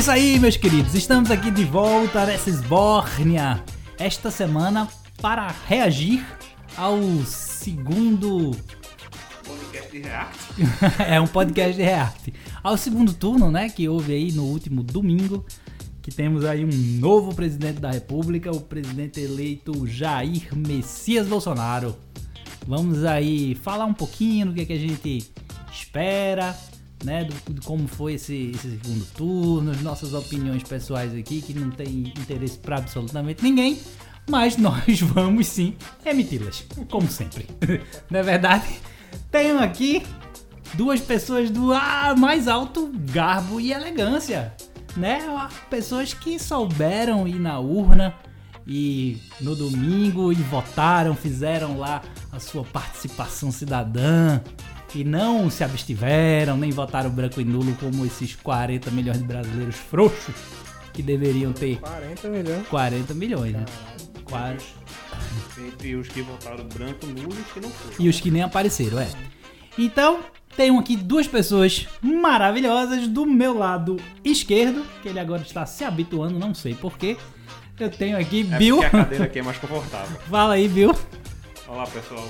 É isso aí, meus queridos. Estamos aqui de volta nessa esbórnia esta semana para reagir ao segundo. Podcast de React. é um podcast de React. Ao segundo turno, né? Que houve aí no último domingo. Que temos aí um novo presidente da República, o presidente eleito Jair Messias Bolsonaro. Vamos aí falar um pouquinho do que, é que a gente espera, né? Do, de como foi esse, esse segundo turno, as nossas opiniões pessoais aqui, que não tem interesse para absolutamente ninguém. Mas nós vamos sim emiti-las, como sempre. não é verdade? Tenho aqui duas pessoas do ah, mais alto garbo e elegância, né? Pessoas que souberam ir na urna e no domingo e votaram, fizeram lá a sua participação cidadã e não se abstiveram, nem votaram branco e nulo como esses 40 milhões de brasileiros frouxos que deveriam ter 40 milhões. 40 milhões, né? Quase. Entre os que votaram branco, nulo e os que não foram. E os que nem apareceram, é. Então, tenho aqui duas pessoas maravilhosas do meu lado esquerdo, que ele agora está se habituando, não sei porquê. Eu tenho aqui É Bill. porque a cadeira aqui é mais confortável. Fala aí, Bill. Olá, pessoal.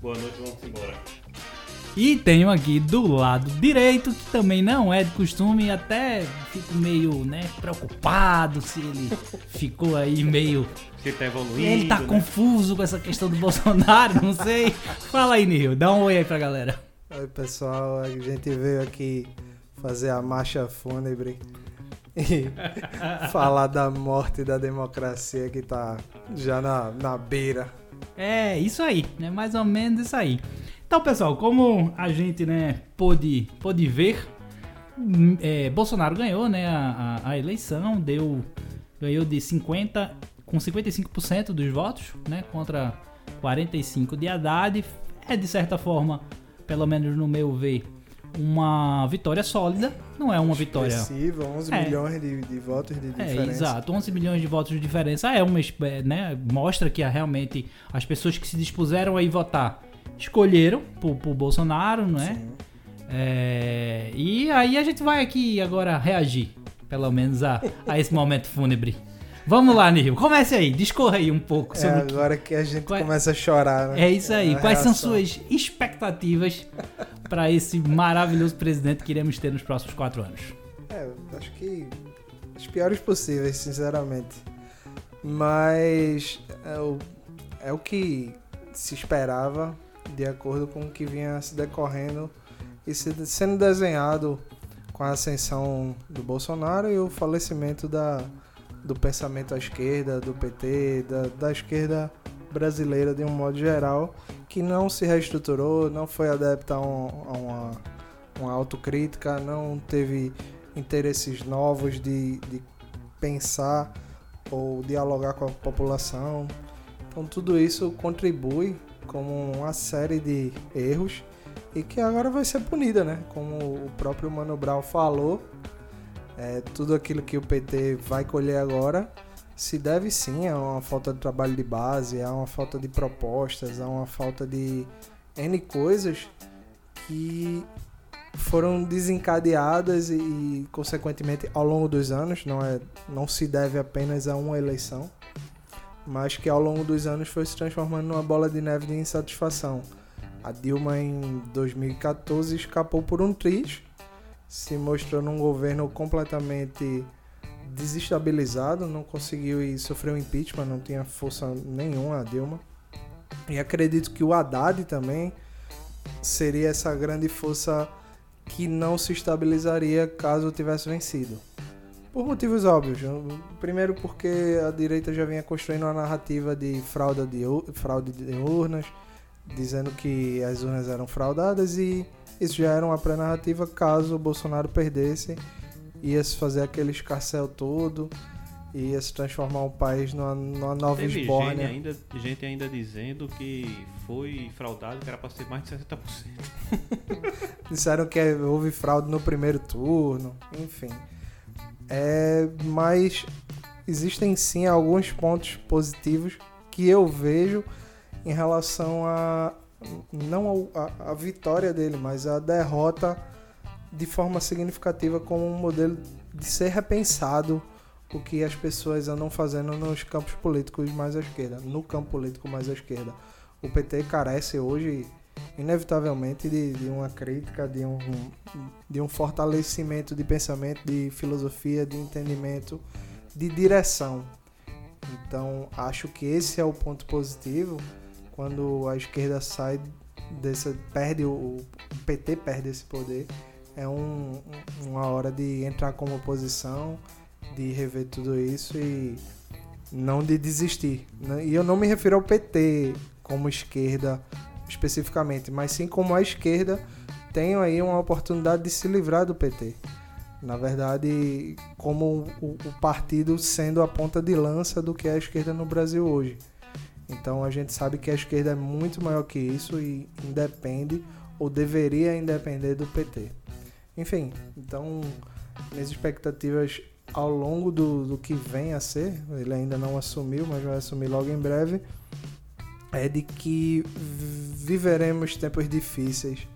Boa noite, vamos embora. E tenho aqui do lado direito, que também não é de costume, até fico meio, né, preocupado se ele ficou aí meio. Você tá evoluindo, Ele tá né? confuso com essa questão do Bolsonaro, não sei. Fala aí, Nil, dá um oi aí pra galera. Oi, pessoal. A gente veio aqui fazer a marcha fúnebre e falar da morte da democracia que tá já na, na beira. É, isso aí, é mais ou menos isso aí. Então, pessoal, como a gente, né, pôde, pôde ver, hum, é, Bolsonaro ganhou, né, a, a- eleição, deu, ganhou de 50, com 55% dos votos, né, contra 45 de Haddad. É, de certa forma, pelo menos no meu ver, uma vitória sólida, não é uma vitória... Expressiva, 11 É. milhões de, de votos de É, diferença. exato. 11 milhões de votos de diferença é uma, é, né, mostra que realmente as pessoas que se dispuseram a ir votar escolheram por, por Bolsonaro, não é? É, E aí a gente vai aqui agora reagir, pelo menos a, a esse momento fúnebre. Vamos lá, Nil. Comece aí, discorra aí um pouco É sobre o que- agora que a gente Qual é- começa a chorar, né? É isso aí. A Quais são reação. suas expectativas para esse maravilhoso presidente que iremos ter nos próximos quatro anos? É, acho que as piores possíveis, sinceramente. Mas é o, é o que se esperava de acordo com o que vinha se decorrendo e se- sendo desenhado com a ascensão do Bolsonaro e o falecimento da, do pensamento à esquerda, do PT, da, da esquerda brasileira de um modo geral, que não se reestruturou, não foi adepta a, um- a uma, uma autocrítica, não teve interesses novos de, de pensar ou dialogar com a população. Então tudo isso contribui como uma série de erros e que agora vai ser punida, né? Como o próprio Mano Brown falou, é, tudo aquilo que o PT vai colher agora se deve sim a uma falta de trabalho de base, a uma falta de propostas, a uma falta de N coisas que foram desencadeadas e, consequentemente ao longo dos anos, não é não se deve apenas a uma eleição, mas que ao longo dos anos foi se transformando numa bola de neve de insatisfação. A Dilma em 2014 escapou por um triz, se mostrou num governo completamente desestabilizado, não conseguiu e sofreu impeachment, não tinha força nenhuma a Dilma. E acredito que o Haddad também seria essa grande força que não se estabilizaria caso tivesse vencido. Por motivos óbvios. Primeiro porque a direita já vinha construindo uma narrativa de fraude de, fraude de urnas, dizendo que as urnas eram fraudadas e isso já era uma pré-narrativa caso o Bolsonaro perdesse, ia se fazer aquele escarcel todo, ia se transformar o país numa, numa nova Teve gente ainda, gente ainda dizendo que foi fraudado, que era pra ser mais de 60%. Disseram que houve fraude no primeiro turno, enfim. É, mas existem sim alguns pontos positivos que eu vejo em relação a não a, a vitória dele, mas a derrota de forma significativa como um modelo de ser repensado o que as pessoas andam fazendo nos campos políticos mais à esquerda, no campo político mais à esquerda. O PT carece hoje, inevitavelmente, de, de uma crítica, de um, de um fortalecimento de pensamento, de filosofia, de entendimento, de direção. Então, acho que esse é o ponto positivo quando a esquerda sai desse, perde o, o PT perde esse poder. É um, uma hora de entrar como oposição, de rever tudo isso e não de desistir. Né? E eu não me refiro ao PT como esquerda especificamente, mas sim como a esquerda tem aí uma oportunidade de se livrar do PT. Na verdade, como o, o partido sendo a ponta de lança do que é a esquerda no Brasil hoje. Então a gente sabe que a esquerda é muito maior que isso e independe ou deveria independer do PT. Enfim, então minhas expectativas ao longo do, do que vem a ser, ele ainda não assumiu, mas vai assumir logo em breve, é de que viveremos tempos difíceis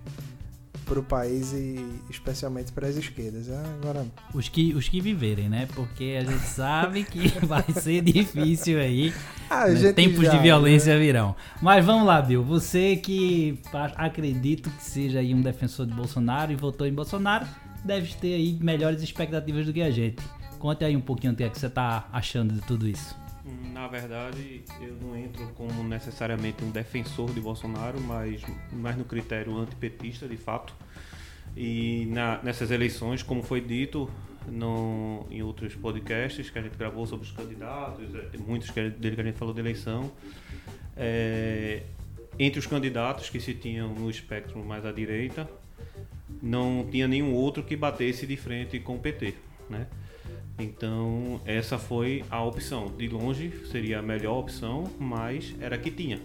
para o país e especialmente para as esquerdas. É, agora os que os que viverem, né? Porque a gente sabe que vai ser difícil aí. Né? Tempos já, de violência né? virão. Mas vamos lá, Bill. Você que acredito que seja aí um defensor de Bolsonaro e votou em Bolsonaro, deve ter aí melhores expectativas do que a gente. Conte aí um pouquinho o que, é que você está achando de tudo isso. Na verdade, eu não entro como necessariamente um defensor de Bolsonaro, mas mais no critério antipetista, de fato. E na, nessas eleições, como foi dito no, em outros podcasts que a gente gravou sobre os candidatos, é, muitos que, dele que a gente falou de eleição, é, entre os candidatos que se tinham no espectro mais à direita, não tinha nenhum outro que batesse de frente com o PT, né? Então, essa foi a opção. De longe seria a melhor opção, mas era a que tinha.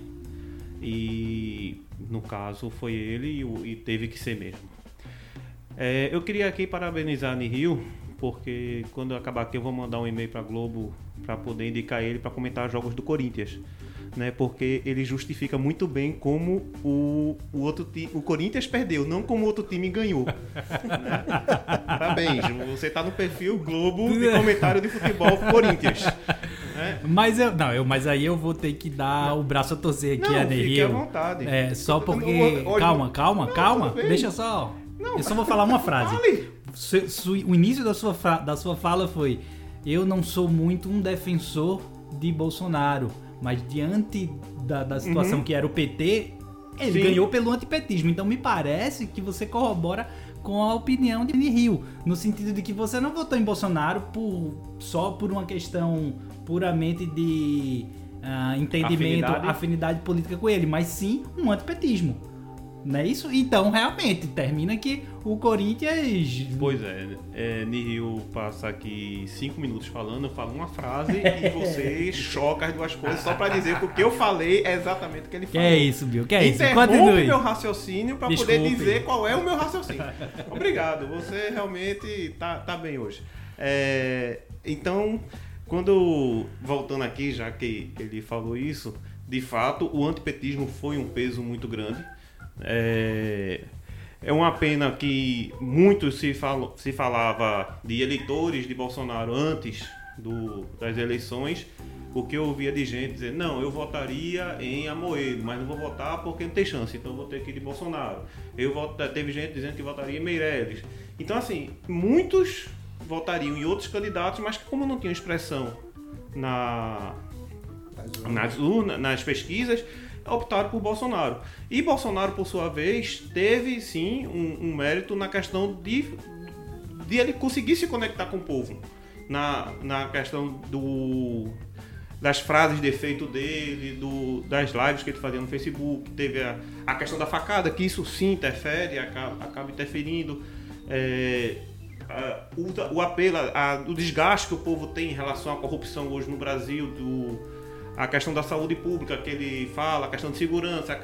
E no caso foi ele e, teve que ser mesmo. É, eu queria aqui parabenizar a Nihil, porque quando eu acabar aqui eu vou mandar um e-mail para Globo para poder indicar ele para comentar jogos do Corinthians né? Porque ele justifica muito bem como o, o outro time, o Corinthians perdeu, não como o outro time ganhou. Parabéns, você tá no perfil Globo de comentário de futebol Corinthians. Né? Mas eu, não, eu, mas aí eu vou ter que dar não. o braço a torcer aqui não, a Fique à vontade. É, só porque calma, calma, não, calma, deixa só. eu só vou falar uma frase. o início da sua, da sua fala foi: Eu não sou muito um defensor de Bolsonaro mas diante da, da situação uhum. que era o PT, ele Sim. ganhou pelo antipetismo. Então me parece que você corrobora com a opinião de Rio, no sentido de que você não votou em Bolsonaro por, só por uma questão puramente de uh, entendimento, afinidade. afinidade política com ele, mas sim um antipetismo. Não é isso? Então, realmente, termina que o Corinthians. Pois é, é Nihil passa aqui cinco minutos falando, eu falo uma frase e você choca as duas coisas só para dizer que o que eu falei é exatamente o que ele falou. Que é isso, Bill? Que é Interrompe isso? Continue. meu raciocínio para poder dizer qual é o meu raciocínio. Obrigado, você realmente tá, tá bem hoje. É, então, quando. Voltando aqui, já que ele falou isso, de fato, o antipetismo foi um peso muito grande é, é uma pena que muito se, falo, se falava de eleitores de Bolsonaro antes do, das eleições, porque eu ouvia de gente dizer, não, eu votaria em Amoedo, mas não vou votar porque não tem chance, então vou ter que ir de Bolsonaro. Eu voto, teve gente dizendo que votaria em Meirelles. Então, assim, muitos votariam em outros candidatos, mas que como não tinham expressão na, nas, urnas, nas pesquisas, optaram por Bolsonaro. E Bolsonaro, por sua vez, teve sim um, um mérito na questão de, de ele conseguir se conectar com o povo. Na, na questão do, das frases de efeito dele, do, das lives que ele fazia no Facebook, teve a, a questão da facada, que isso sim interfere, acaba, acaba interferindo. É, a, o, o, apelo, a, o desgaste que o povo tem em relação à corrupção hoje no Brasil, do, a questão da saúde pública que ele fala, a questão de segurança,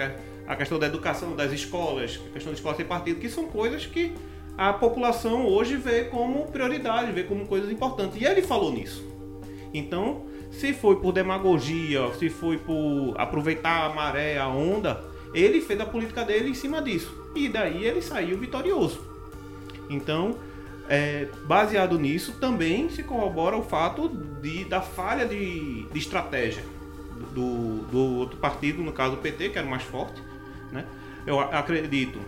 a questão da educação, das escolas, a questão de escola sem partido, que são coisas que a população hoje vê como prioridade, vê como coisas importantes. E ele falou nisso. Então, se foi por demagogia, se foi por aproveitar a maré, a onda, ele fez a política dele em cima disso. E daí ele saiu vitorioso. Então, é, baseado nisso, também se corrobora o fato de, da falha de, de estratégia do, do outro partido, no caso o PT, que era o mais forte. Né? Eu acredito,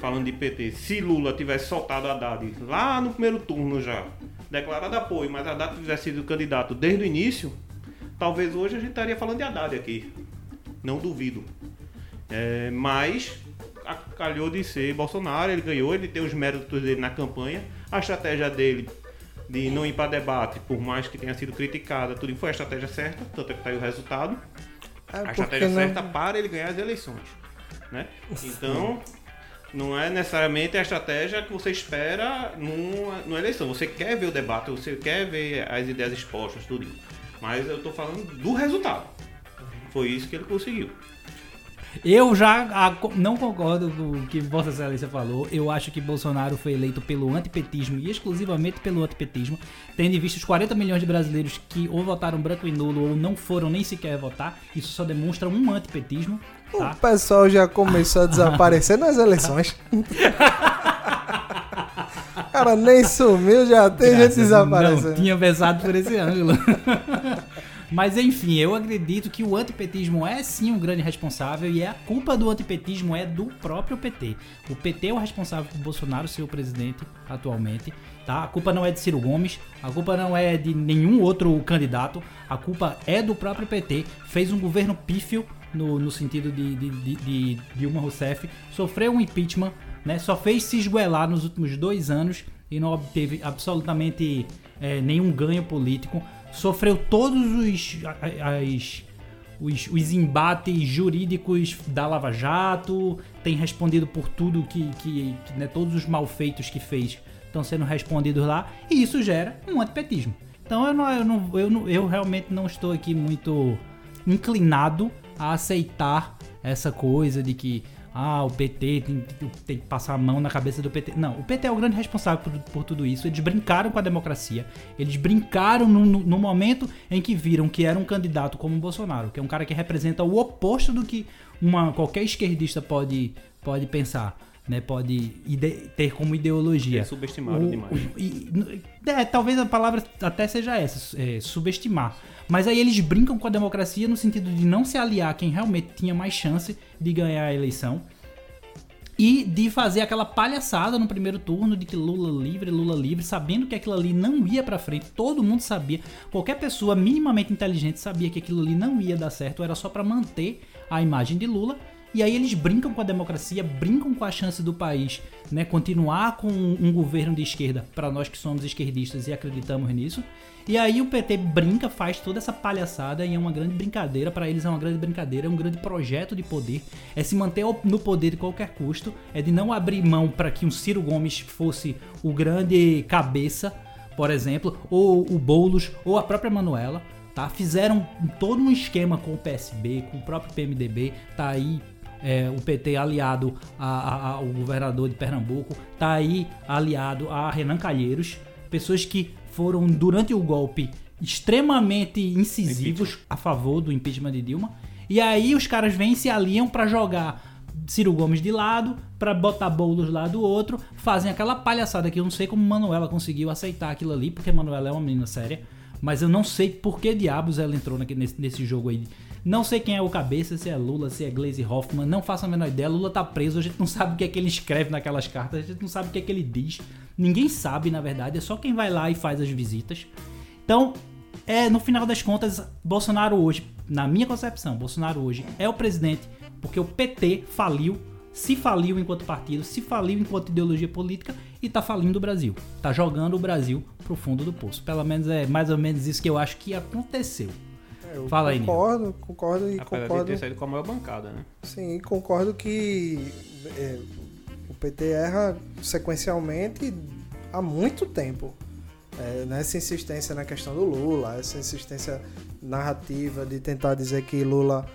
falando de PT, se Lula tivesse soltado a Haddad lá no primeiro turno já, declarado apoio, mas a Haddad tivesse sido candidato desde o início, talvez hoje a gente estaria falando de Haddad aqui. Não duvido. É, mas calhou de ser Bolsonaro, ele ganhou, ele tem os méritos dele na campanha. A estratégia dele de não ir para debate, por mais que tenha sido criticada, tudo foi a estratégia certa, tanto é que está aí o resultado. É, a estratégia não... certa para ele ganhar as eleições. Né? Então, não é necessariamente a estratégia que você espera numa, numa eleição. Você quer ver o debate, você quer ver as ideias expostas, tudo isso. Mas eu estou falando do resultado. Foi isso que ele conseguiu. Eu já não concordo com o que Vossa Excelência falou. Eu acho que Bolsonaro foi eleito pelo antipetismo e exclusivamente pelo antipetismo, tendo em vista os 40 milhões de brasileiros que ou votaram branco e nulo ou não foram nem sequer votar. Isso só demonstra um antipetismo. Tá? O pessoal já começou a desaparecer nas eleições. Cara, nem sumiu, já tem Graças gente desaparecendo. Não tinha pensado por esse ângulo. Mas enfim, eu acredito que o antipetismo é sim um grande responsável e é a culpa do antipetismo é do próprio PT. O PT é o responsável por Bolsonaro ser o presidente atualmente. Tá? A culpa não é de Ciro Gomes, a culpa não é de nenhum outro candidato, a culpa é do próprio PT. Fez um governo pífio no, no sentido de, de, de, de Dilma Rousseff, sofreu um impeachment, né? só fez se esguelar nos últimos dois anos e não obteve absolutamente é, nenhum ganho político sofreu todos os, as, os, os, embates jurídicos da Lava Jato, tem respondido por tudo que, que, que né, todos os malfeitos que fez estão sendo respondidos lá, e isso gera um antipetismo. Então eu, não, eu, não, eu, não, eu realmente não estou aqui muito inclinado a aceitar essa coisa de que ah, o PT tem, tem, que passar a mão na cabeça do PT. Não, o PT é o grande responsável por, por tudo isso. Eles brincaram com a democracia. Eles brincaram no, no, no, momento em que viram que era um candidato como o Bolsonaro, que é um cara que representa o oposto do que uma, qualquer esquerdista pode, pode pensar. Né, pode ter como ideologia. É subestimado o, demais. O, e, é, talvez a palavra até seja essa, é, subestimar. Mas aí eles brincam com a democracia no sentido de não se aliar a quem realmente tinha mais chance de ganhar a eleição. E de fazer aquela palhaçada no primeiro turno de que Lula livre, Lula livre, sabendo que aquilo ali não ia para frente, todo mundo sabia, qualquer pessoa minimamente inteligente sabia que aquilo ali não ia dar certo, era só para manter a imagem de Lula e aí eles brincam com a democracia, brincam com a chance do país, né, continuar com um governo de esquerda, para nós que somos esquerdistas e acreditamos nisso. E aí o PT brinca, faz toda essa palhaçada e é uma grande brincadeira, para eles é uma grande brincadeira, é um grande projeto de poder, é se manter no poder de qualquer custo, é de não abrir mão para que um Ciro Gomes fosse o grande cabeça, por exemplo, ou o Boulos, ou a própria Manuela. Tá? Fizeram todo um esquema com o PSB, com o próprio PMDB, tá aí é, o PT aliado a, a, ao governador de Pernambuco, tá aí aliado a Renan Calheiros, pessoas que foram durante o golpe extremamente incisivos a favor do impeachment de Dilma. E aí os caras vêm e se aliam para jogar Ciro Gomes de lado, para botar bolos lá do outro, fazem aquela palhaçada que eu não sei como Manuela conseguiu aceitar aquilo ali, porque Manuela é uma menina séria, mas eu não sei por que diabos ela entrou nesse, nesse jogo aí não sei quem é o cabeça, se é Lula, se é Glaze Hoffman, não faço a menor ideia. Lula tá preso, a gente não sabe o que é que ele escreve naquelas cartas, a gente não sabe o que é que ele diz. Ninguém sabe, na verdade, é só quem vai lá e faz as visitas. Então, é, no final das contas, Bolsonaro hoje, na minha concepção, Bolsonaro hoje é o presidente porque o PT faliu, se faliu enquanto partido, se faliu enquanto ideologia política e tá falindo o Brasil. Tá jogando o Brasil pro fundo do poço. Pelo menos é mais ou menos isso que eu acho que aconteceu. Eu Fala aí, Concordo, concordo e Apesar concordo. De ter saído com a maior bancada, né? Sim, concordo que é, o PT erra sequencialmente há muito tempo. É, nessa insistência na questão do Lula, essa insistência narrativa de tentar dizer que Lula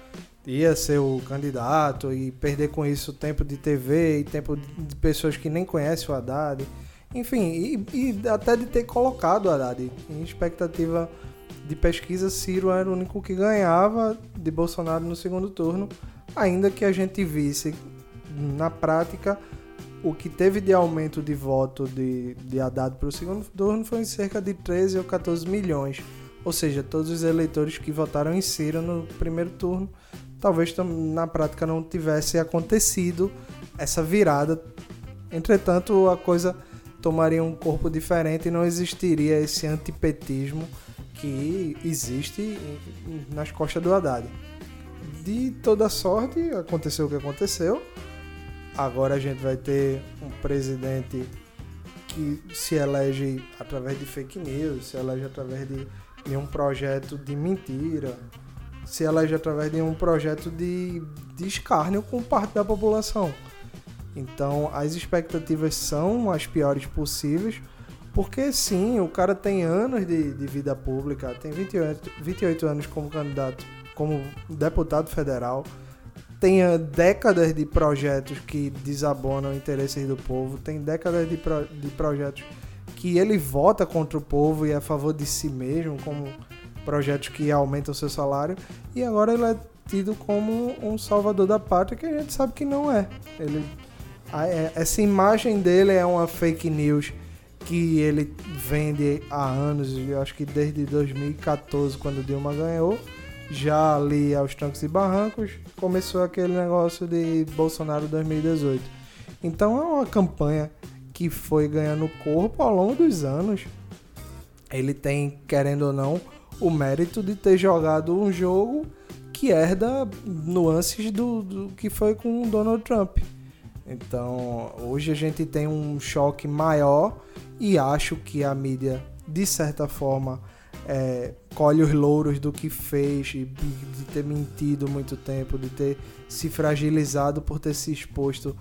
ia ser o candidato e perder com isso tempo de TV e tempo de pessoas que nem conhecem o Haddad. Enfim, e, e até de ter colocado Haddad em expectativa de pesquisa, Ciro era o único que ganhava de Bolsonaro no segundo turno, ainda que a gente visse na prática o que teve de aumento de voto de, de Haddad para o segundo turno foi em cerca de 13 ou 14 milhões. Ou seja, todos os eleitores que votaram em Ciro no primeiro turno, talvez na prática não tivesse acontecido essa virada. Entretanto, a coisa tomaria um corpo diferente e não existiria esse antipetismo que existe nas costas do Haddad. De toda sorte, aconteceu o que aconteceu. Agora a gente vai ter um presidente que se elege através de fake news, se elege através de, de um projeto de mentira, se elege através de um projeto de, de escárnio com parte da população. Então as expectativas são as piores possíveis, porque sim, o cara tem anos de, de vida pública, tem 28, 28 anos como candidato, como deputado federal, tem décadas de projetos que desabonam interesses do povo, tem décadas de, pro, de projetos que ele vota contra o povo e é a favor de si mesmo, como projetos que aumentam o seu salário, e agora ele é tido como um salvador da pátria que a gente sabe que não é. Ele, essa imagem dele é uma fake news que ele vende há anos, eu acho que desde 2014, quando Dilma ganhou, já ali aos trancos e barrancos, começou aquele negócio de Bolsonaro 2018. Então é uma campanha que foi ganhando corpo ao longo dos anos. Ele tem, querendo ou não, o mérito de ter jogado um jogo que herda nuances do, do que foi com Donald Trump. Então, hoje a gente tem um choque maior e acho que a mídia, de certa forma, é, colhe os louros do que fez, de, de ter mentido muito tempo, de ter se fragilizado por ter se exposto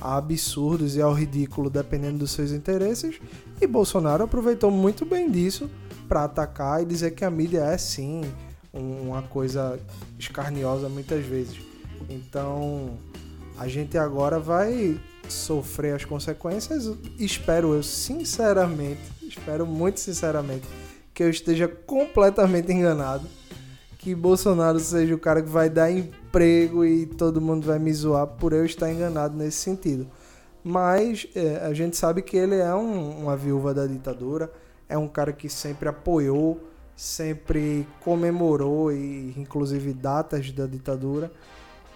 a absurdos e ao ridículo dependendo dos seus interesses. E Bolsonaro aproveitou muito bem disso para atacar e dizer que a mídia é sim uma coisa escarniosa muitas vezes. Então a gente agora vai sofrer as consequências. Espero eu sinceramente, espero muito sinceramente que eu esteja completamente enganado. Que Bolsonaro seja o cara que vai dar emprego e todo mundo vai me zoar por eu estar enganado nesse sentido. Mas é, a gente sabe que ele é um, uma viúva da ditadura é um cara que sempre apoiou, sempre comemorou e inclusive datas da ditadura.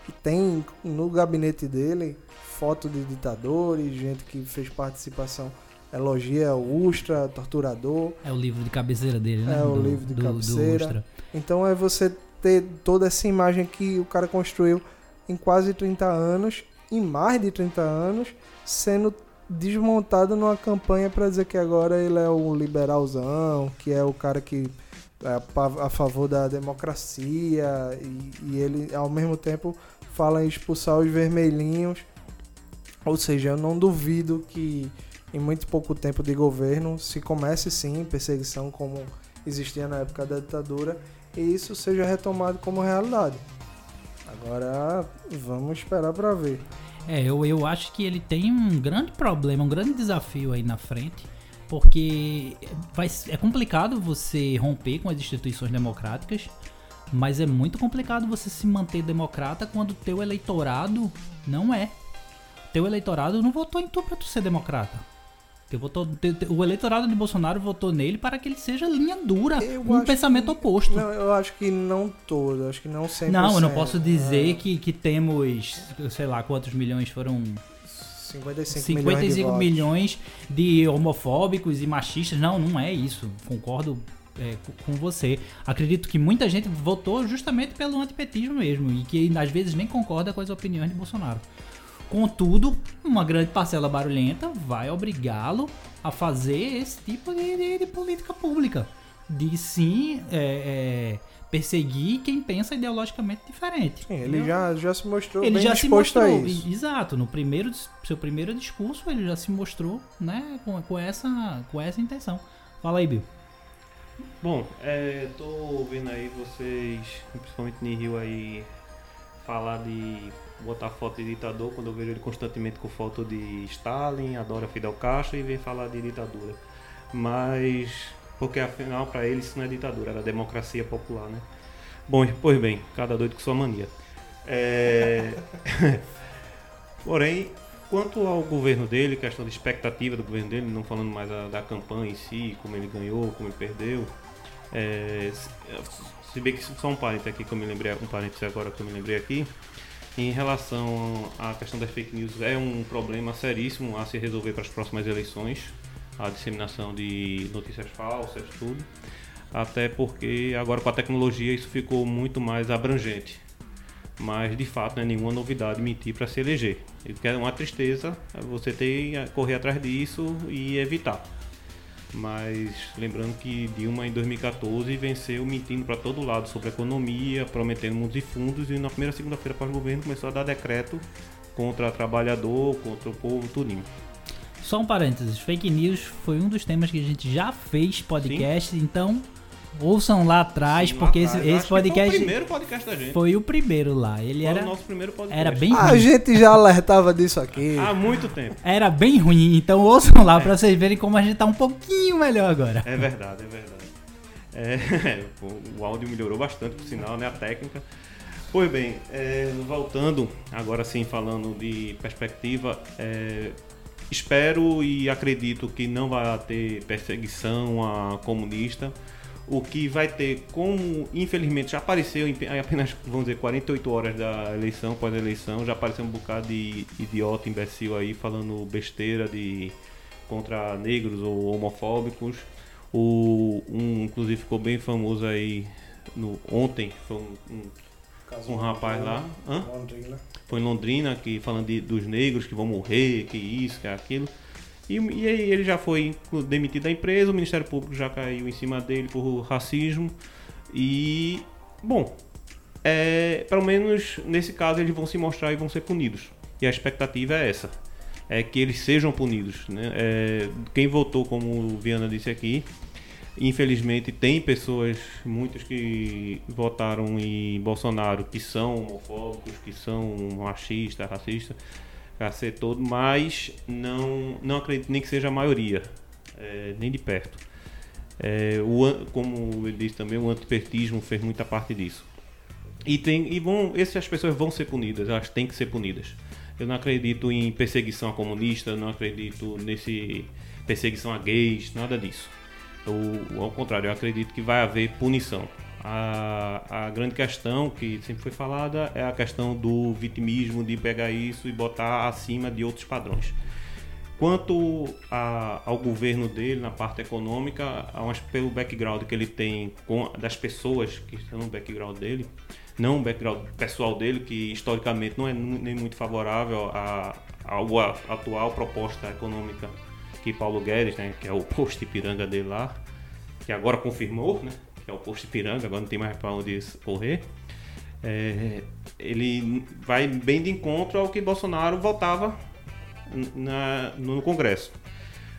E tem no gabinete dele foto de ditadores, gente que fez participação, elogia o Ustra, torturador. É o livro de cabeceira dele, né? É o do, livro de do, cabeceira. Do então é você ter toda essa imagem que o cara construiu em quase 30 anos, em mais de 30 anos, sendo desmontado numa campanha para dizer que agora ele é o liberalzão, que é o cara que é a favor da democracia e, e ele ao mesmo tempo fala em expulsar os vermelhinhos. Ou seja, eu não duvido que em muito pouco tempo de governo se comece sim perseguição como existia na época da ditadura e isso seja retomado como realidade. Agora vamos esperar para ver. É, eu, eu acho que ele tem um grande problema, um grande desafio aí na frente, porque vai, é complicado você romper com as instituições democráticas, mas é muito complicado você se manter democrata quando teu eleitorado não é. Teu eleitorado não votou em tu pra tu ser democrata. Votou, o eleitorado de Bolsonaro votou nele para que ele seja linha dura, eu um pensamento que, oposto. Não, eu acho que não todo, acho que não sempre. Não, eu não posso dizer é. que, que temos, sei lá, quantos milhões foram 55, 55 milhões, de, milhões de homofóbicos e machistas. Não, não é isso. Concordo é, com você. Acredito que muita gente votou justamente pelo antipetismo mesmo e que às vezes nem concorda com as opiniões de Bolsonaro. Contudo, uma grande parcela barulhenta vai obrigá-lo a fazer esse tipo de, de, de política pública. De sim é, é, perseguir quem pensa ideologicamente diferente. Sim, ele já, já se mostrou ele bem já disposto se mostrou, a isso. Exato, no primeiro, seu primeiro discurso ele já se mostrou né, com, com, essa, com essa intenção. Fala aí, Bill. Bom, é, tô ouvindo aí vocês, principalmente no Rio aí, falar de botar foto de ditador quando eu vejo ele constantemente com foto de Stalin, adora Fidel Castro e vem falar de ditadura. Mas porque afinal para ele isso não é ditadura, era democracia popular, né? Bom, pois bem, cada doido com sua mania. É... Porém, quanto ao governo dele, questão de expectativa do governo dele, não falando mais da, da campanha em si, como ele ganhou, como ele perdeu. É, se bem que só um aqui que eu me lembrei, um parênteses agora que eu me lembrei aqui. Em relação à questão das fake news, é um problema seríssimo a se resolver para as próximas eleições, a disseminação de notícias falsas, tudo. Até porque agora com a tecnologia isso ficou muito mais abrangente. Mas de fato não é nenhuma novidade mentir para se eleger. É uma tristeza você ter que correr atrás disso e evitar. Mas lembrando que Dilma em 2014 venceu mentindo para todo lado sobre economia, prometendo mundos e fundos, e na primeira segunda-feira após o governo começou a dar decreto contra trabalhador, contra o povo, tudinho. Só um parênteses, fake news foi um dos temas que a gente já fez podcast, Sim. então Ouçam lá atrás, Sim, porque atrás. esse, esse podcast. Foi o primeiro podcast da gente. Foi o primeiro lá. Ele foi era. o nosso primeiro podcast. Era bem ruim. A gente já alertava disso aqui. Há muito tempo. Era bem ruim, então ouçam lá é. pra vocês verem como a gente tá um pouquinho melhor agora. É verdade, é verdade. É, o áudio melhorou bastante, por sinal, né? A técnica. Pois bem, é, voltando, agora sim falando de perspectiva, é, espero e acredito que não vai ter perseguição a comunista o que vai ter, como infelizmente já apareceu em apenas, vamos dizer, 48 horas da eleição, após a eleição, já apareceu um bocado de idiota, imbecil aí, falando besteira de contra negros ou homofóbicos. O, um, inclusive, ficou bem famoso aí no, ontem, foi um, um, um rapaz lá. Londrina. Foi em Londrina, que falando de, dos negros que vão morrer, que isso, que aquilo. E, e aí ele já foi demitido da empresa, o Ministério Público já caiu em cima dele por racismo. E, bom, é, pelo menos nesse caso eles vão se mostrar e vão ser punidos. E a expectativa é essa. É que eles sejam punidos. Né? É, quem votou, como o Viana disse aqui, infelizmente tem pessoas, muitos que votaram em Bolsonaro, que são homofóbicos, que são machistas, racistas cacete todo, mas não, não acredito nem que seja a maioria, é, nem de perto. É, o, como ele disse também, o antipetismo fez muita parte disso. E, tem, e vão, essas pessoas vão ser punidas, elas têm que ser punidas. Eu não acredito em perseguição a comunista, não acredito nesse perseguição a gays, nada disso. Eu, ao contrário, eu acredito que vai haver punição. A, a grande questão que sempre foi falada é a questão do vitimismo, de pegar isso e botar acima de outros padrões. Quanto a, ao governo dele na parte econômica, pelo background que ele tem com, das pessoas que estão no background dele, não o background pessoal dele, que historicamente não é nem muito favorável à, à atual proposta econômica que Paulo Guedes, né, que é o posto Ipiranga dele lá, que agora confirmou, né, que é o posto Ipiranga, agora não tem mais para onde correr. É, ele vai bem de encontro ao que Bolsonaro votava na, no Congresso.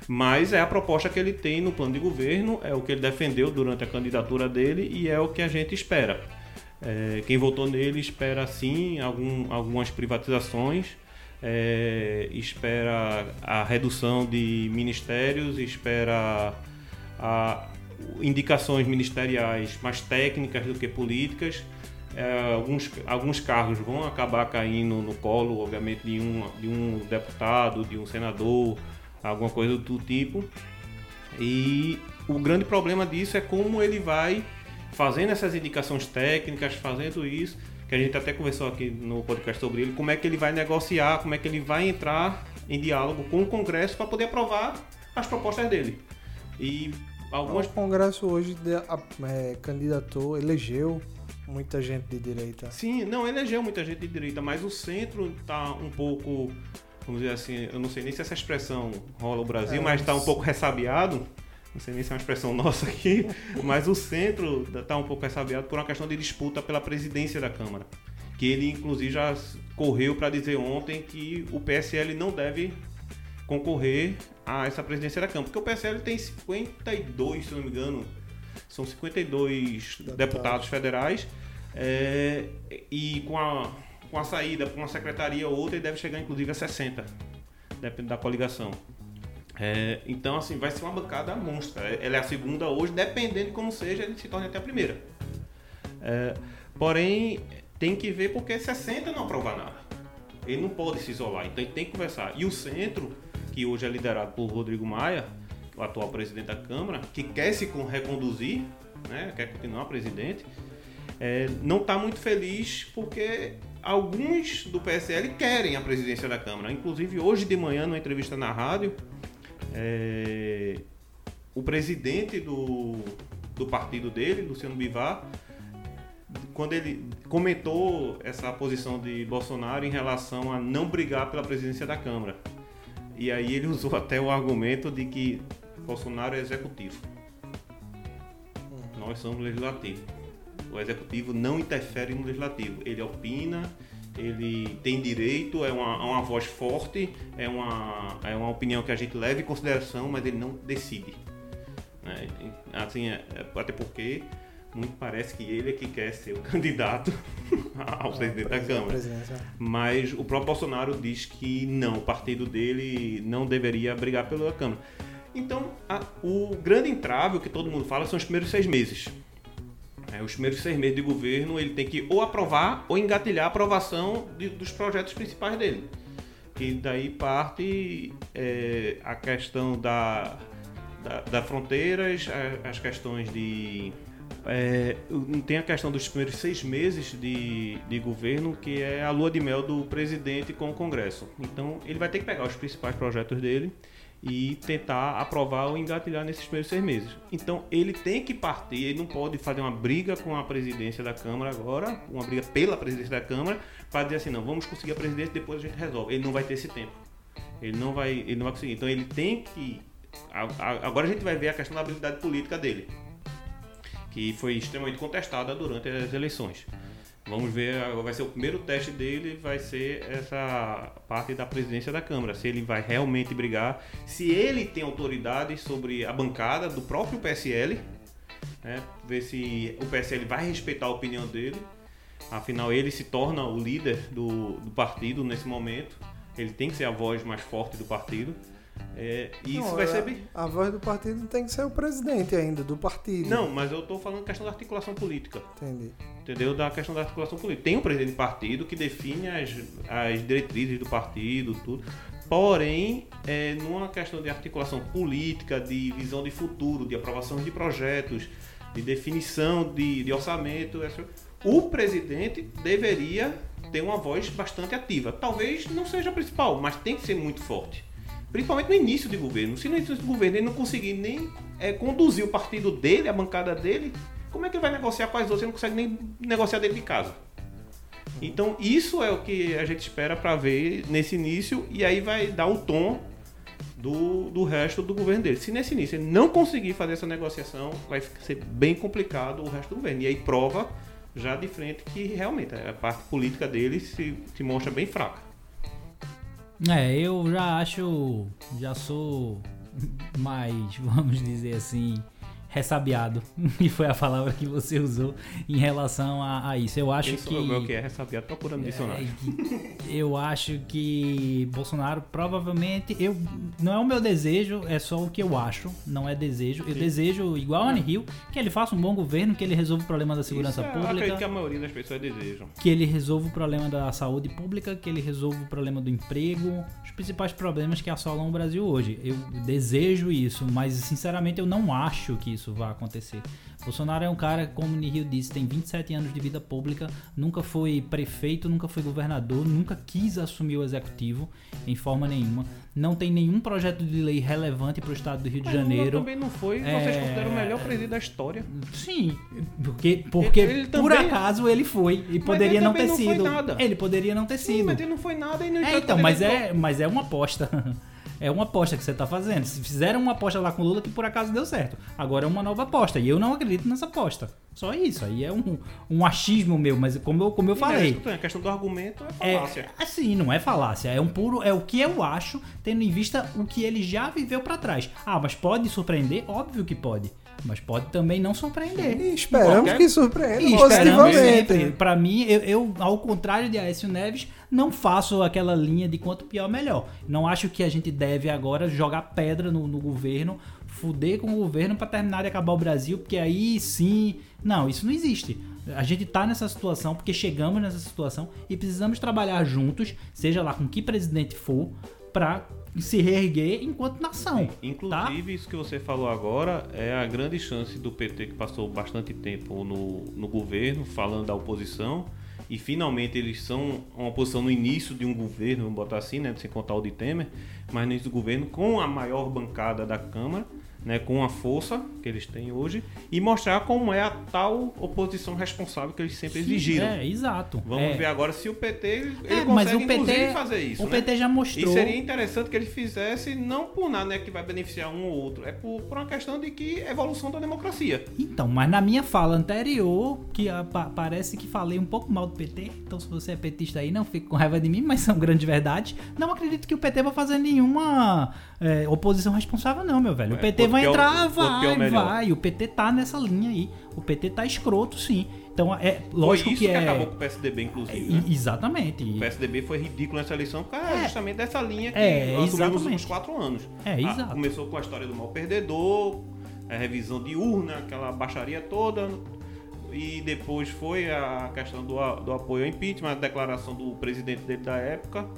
Mas é a proposta que ele tem no plano de governo, é o que ele defendeu durante a candidatura dele e é o que a gente espera. É, quem votou nele espera sim algum, algumas privatizações, é, espera a redução de ministérios, espera a, indicações ministeriais mais técnicas do que políticas. É, alguns, alguns cargos vão acabar caindo no colo, obviamente, de um, de um deputado, de um senador, alguma coisa do tipo. E o grande problema disso é como ele vai fazendo essas indicações técnicas, fazendo isso, que a gente até conversou aqui no podcast sobre ele, como é que ele vai negociar, como é que ele vai entrar em diálogo com o Congresso para poder aprovar as propostas dele. E Algumas... O Congresso hoje é, candidatou, elegeu muita gente de direita. Sim, não, elegeu muita gente de direita, mas o centro está um pouco, vamos dizer assim, eu não sei nem se essa expressão rola no Brasil, é, mas está um pouco ressabiado. Não sei nem se é uma expressão nossa aqui, mas o centro está um pouco ressabiado por uma questão de disputa pela presidência da Câmara. Que ele, inclusive, já correu para dizer ontem que o PSL não deve concorrer a essa presidência da Câmara. Porque o PSL tem 52, se não me engano, são 52 deputados, deputados federais. É, e com a, com a saída para uma secretaria ou outra, ele deve chegar inclusive a 60, depende da coligação. É, então, assim, vai ser uma bancada monstra. Ela é a segunda hoje, dependendo de como seja, ele se torna até a primeira. É, porém, tem que ver porque 60 não aprova nada. Ele não pode se isolar, então ele tem que conversar. E o centro, que hoje é liderado por Rodrigo Maia, o atual presidente da Câmara, que quer se reconduzir, né, quer continuar presidente, é, não está muito feliz porque alguns do PSL querem a presidência da Câmara. Inclusive, hoje de manhã, numa entrevista na rádio, é, o presidente do, do partido dele, Luciano Bivar, quando ele comentou essa posição de Bolsonaro em relação a não brigar pela presidência da Câmara. E aí ele usou até o argumento de que Bolsonaro é executivo. Nós somos legislativo. O executivo não interfere no legislativo. Ele opina, ele tem direito, é uma, é uma voz forte, é uma, é uma opinião que a gente leva em consideração, mas ele não decide. Né? Assim, é, é até porque muito parece que ele é que quer ser o candidato ao presidente da Câmara. Mas o próprio Bolsonaro diz que não, o partido dele não deveria brigar pela Câmara. Então, a, o grande entrave, o que todo mundo fala, são os primeiros seis meses. É, os primeiros seis meses de governo, ele tem que ou aprovar ou engatilhar a aprovação de, dos projetos principais dele. E daí parte é, a questão da, da, da fronteiras, a, as questões de é, tem a questão dos primeiros seis meses de, de governo, que é a lua de mel do presidente com o Congresso. Então, ele vai ter que pegar os principais projetos dele e tentar aprovar ou engatilhar nesses primeiros seis meses. Então, ele tem que partir, ele não pode fazer uma briga com a presidência da Câmara agora, uma briga pela presidência da Câmara, para dizer assim: não, vamos conseguir a presidência, depois a gente resolve. Ele não vai ter esse tempo. Ele não vai, ele não vai conseguir. Então, ele tem que. Agora a gente vai ver a questão da habilidade política dele que foi extremamente contestada durante as eleições. Vamos ver, vai ser o primeiro teste dele, vai ser essa parte da presidência da Câmara, se ele vai realmente brigar, se ele tem autoridade sobre a bancada do próprio PSL, né? ver se o PSL vai respeitar a opinião dele, afinal ele se torna o líder do, do partido nesse momento, ele tem que ser a voz mais forte do partido. É, e não, isso vai a, ser. A voz do partido tem que ser o presidente ainda, do partido. Não, mas eu estou falando questão da articulação política. Entendi. Entendeu? Da questão da articulação política. Tem um presidente de partido que define as, as diretrizes do partido, tudo. Porém, é, numa questão de articulação política, de visão de futuro, de aprovação de projetos, de definição de, de orçamento, o presidente deveria ter uma voz bastante ativa. Talvez não seja a principal, mas tem que ser muito forte. Principalmente no início de governo. Se no início do governo ele não conseguir nem é, conduzir o partido dele, a bancada dele, como é que ele vai negociar com as outras? Ele não consegue nem negociar dentro de casa. Então isso é o que a gente espera para ver nesse início e aí vai dar o tom do, do resto do governo dele. Se nesse início ele não conseguir fazer essa negociação, vai ser bem complicado o resto do governo. E aí prova já de frente que realmente a parte política dele se, se mostra bem fraca. É, eu já acho. Já sou mais, vamos dizer assim, ressabiado. E foi a palavra que você usou em relação a, a isso. Eu acho isso que. O que é ressabiado procurando dicionário. É, eu acho que Bolsonaro provavelmente. Eu, não é o meu desejo, é só o que eu acho. Não é desejo. Eu Sim. desejo, igual a Anne Hill, que ele faça um bom governo, que ele resolva o problema da segurança isso é, pública. Eu acredito que a maioria das pessoas desejam. Que ele resolva o problema da saúde pública, que ele resolva o problema do emprego, os principais problemas que assolam o Brasil hoje. Eu desejo isso, mas sinceramente eu não acho que isso isso vai acontecer. Bolsonaro é um cara, como o Nihil disse, tem 27 anos de vida pública, nunca foi prefeito, nunca foi governador, nunca quis assumir o executivo em forma nenhuma. Não tem nenhum projeto de lei relevante para o estado do Rio de Mas Janeiro. também não foi. É... Vocês consideram o melhor presidente da história? Sim, porque, porque ele, por acaso ele foi e poderia não ter não sido. Ele poderia não ter sido. Sim, mas ele não foi nada e não é, então, mas é, mas é uma aposta. é uma aposta que você está fazendo. Se fizeram uma aposta lá com o Lula que por acaso deu certo. Agora é uma nova aposta. E eu não acredito nessa aposta. Só isso. Aí é um, um achismo meu, mas como eu, como eu falei. É, a questão do argumento é falácia. É, assim, não é falácia. É um puro. É o que eu acho, tendo em vista o que ele já viveu para trás. Ah, mas pode surpreender? Óbvio que pode. Mas pode também não surpreender. E esperamos qualquer... que surpreenda e positivamente. Para mim, eu, eu, ao contrário de Aécio Neves, não faço aquela linha de quanto pior melhor. Não acho que a gente deve agora jogar pedra no, no governo, fuder com o governo para terminar de acabar o Brasil, porque aí sim. Não, isso não existe. A gente tá nessa situação porque chegamos nessa situação e precisamos trabalhar juntos, seja lá com que presidente for, para se reerguer enquanto nação. Tá? Inclusive, tá? isso que você falou agora é a grande chance do PT que passou bastante tempo no, no governo, falando da oposição, e finalmente eles são uma oposição no início de um governo, vamos botar assim, né, sem contar o de Temer, mas no início do governo, com a maior bancada da Câmara né, com a força que eles têm hoje e mostrar como é a tal oposição responsável que eles sempre Sim, exigiram. É, exato. Vamos é. ver agora se o PT ele é, consegue o PT, fazer isso. O né? PT já mostrou. E seria interessante que ele fizesse não por nada né, que vai beneficiar um ou outro, é por, por uma questão de que evolução da democracia. Então, mas na minha fala anterior, que a, pa, parece que falei um pouco mal do PT, então se você é petista aí, não fique com raiva de mim, mas são grandes verdades. Não acredito que o PT vai fazer nenhuma é, oposição responsável, não, meu velho. O PT vai entrar, vai, vai. O PT tá nessa linha aí. O PT tá escroto, sim. Então, é lógico foi isso que, que é... acabou com o PSDB, inclusive. É, né? Exatamente. O PSDB foi ridículo nessa eleição por causa é, justamente dessa linha que é, nós nos últimos quatro anos. É, exato. Ah, começou com a história do mal perdedor, a revisão de urna, aquela baixaria toda. E depois foi a questão do, do apoio ao impeachment, a declaração do presidente dele da época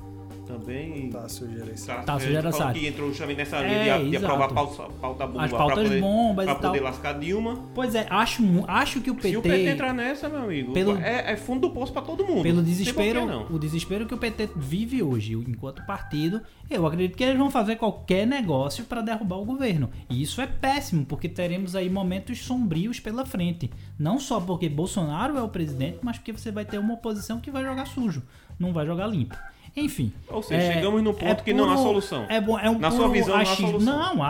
também. Tássio Gereissati. Tássio Gereissati. Que entrou justamente nessa linha é, de, de aprovar pauta, pauta bomba. As pautas poder, bombas pra poder lascar Dilma. Pois é, acho, acho que o PT... Se o PT entrar nessa, meu amigo, pelo, é, é fundo do poço pra todo mundo. Pelo desespero, o desespero que o PT vive hoje, enquanto partido, eu acredito que eles vão fazer qualquer negócio para derrubar o governo. E isso é péssimo, porque teremos aí momentos sombrios pela frente. Não só porque Bolsonaro é o presidente, mas porque você vai ter uma oposição que vai jogar sujo, não vai jogar limpo. Enfim. Ou seja, é, chegamos no ponto é que não há solução. É, bom, é um Na sua visão, achismo. não há solução. Não, há,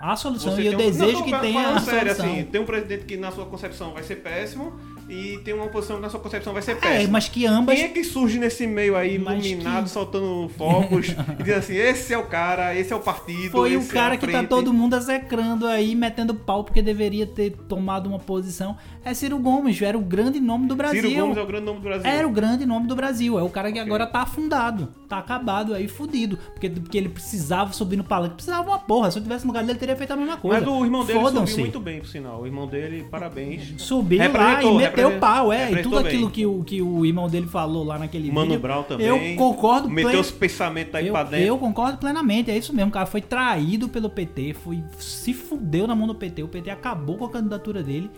há, há solução. Você e eu desejo um... que tenha a sério, solução. Assim, tem um presidente que na sua concepção vai ser péssimo e tem uma oposição que na sua concepção vai ser péssima. É, mas que ambas... Quem é que surge nesse meio aí, iluminado, que... soltando fogos e dizendo assim, esse é o cara, esse é o partido, Foi o é cara é que tá todo mundo azecrando aí, metendo pau porque deveria ter tomado uma posição. É Ciro Gomes, era o grande nome do Brasil. Ciro Gomes é o grande nome do Brasil. Era o grande nome do Brasil. É o cara que okay. agora tá afundado, tá acabado aí, fudido. Porque, porque ele precisava subir no palanque. Precisava uma porra. Se eu tivesse no lugar dele, ele teria feito a mesma coisa. Mas o irmão dele subiu muito bem, por sinal. O irmão dele, parabéns. Subiu lá e meteu o pau, é. E tudo aquilo que o, que o irmão dele falou lá naquele Mano vídeo. Brown também. Eu concordo Meteu plen... os pensamentos aí eu, pra dentro. Eu concordo plenamente. É isso mesmo. O cara foi traído pelo PT. Foi, se fudeu na mão do PT. O PT acabou com a candidatura dele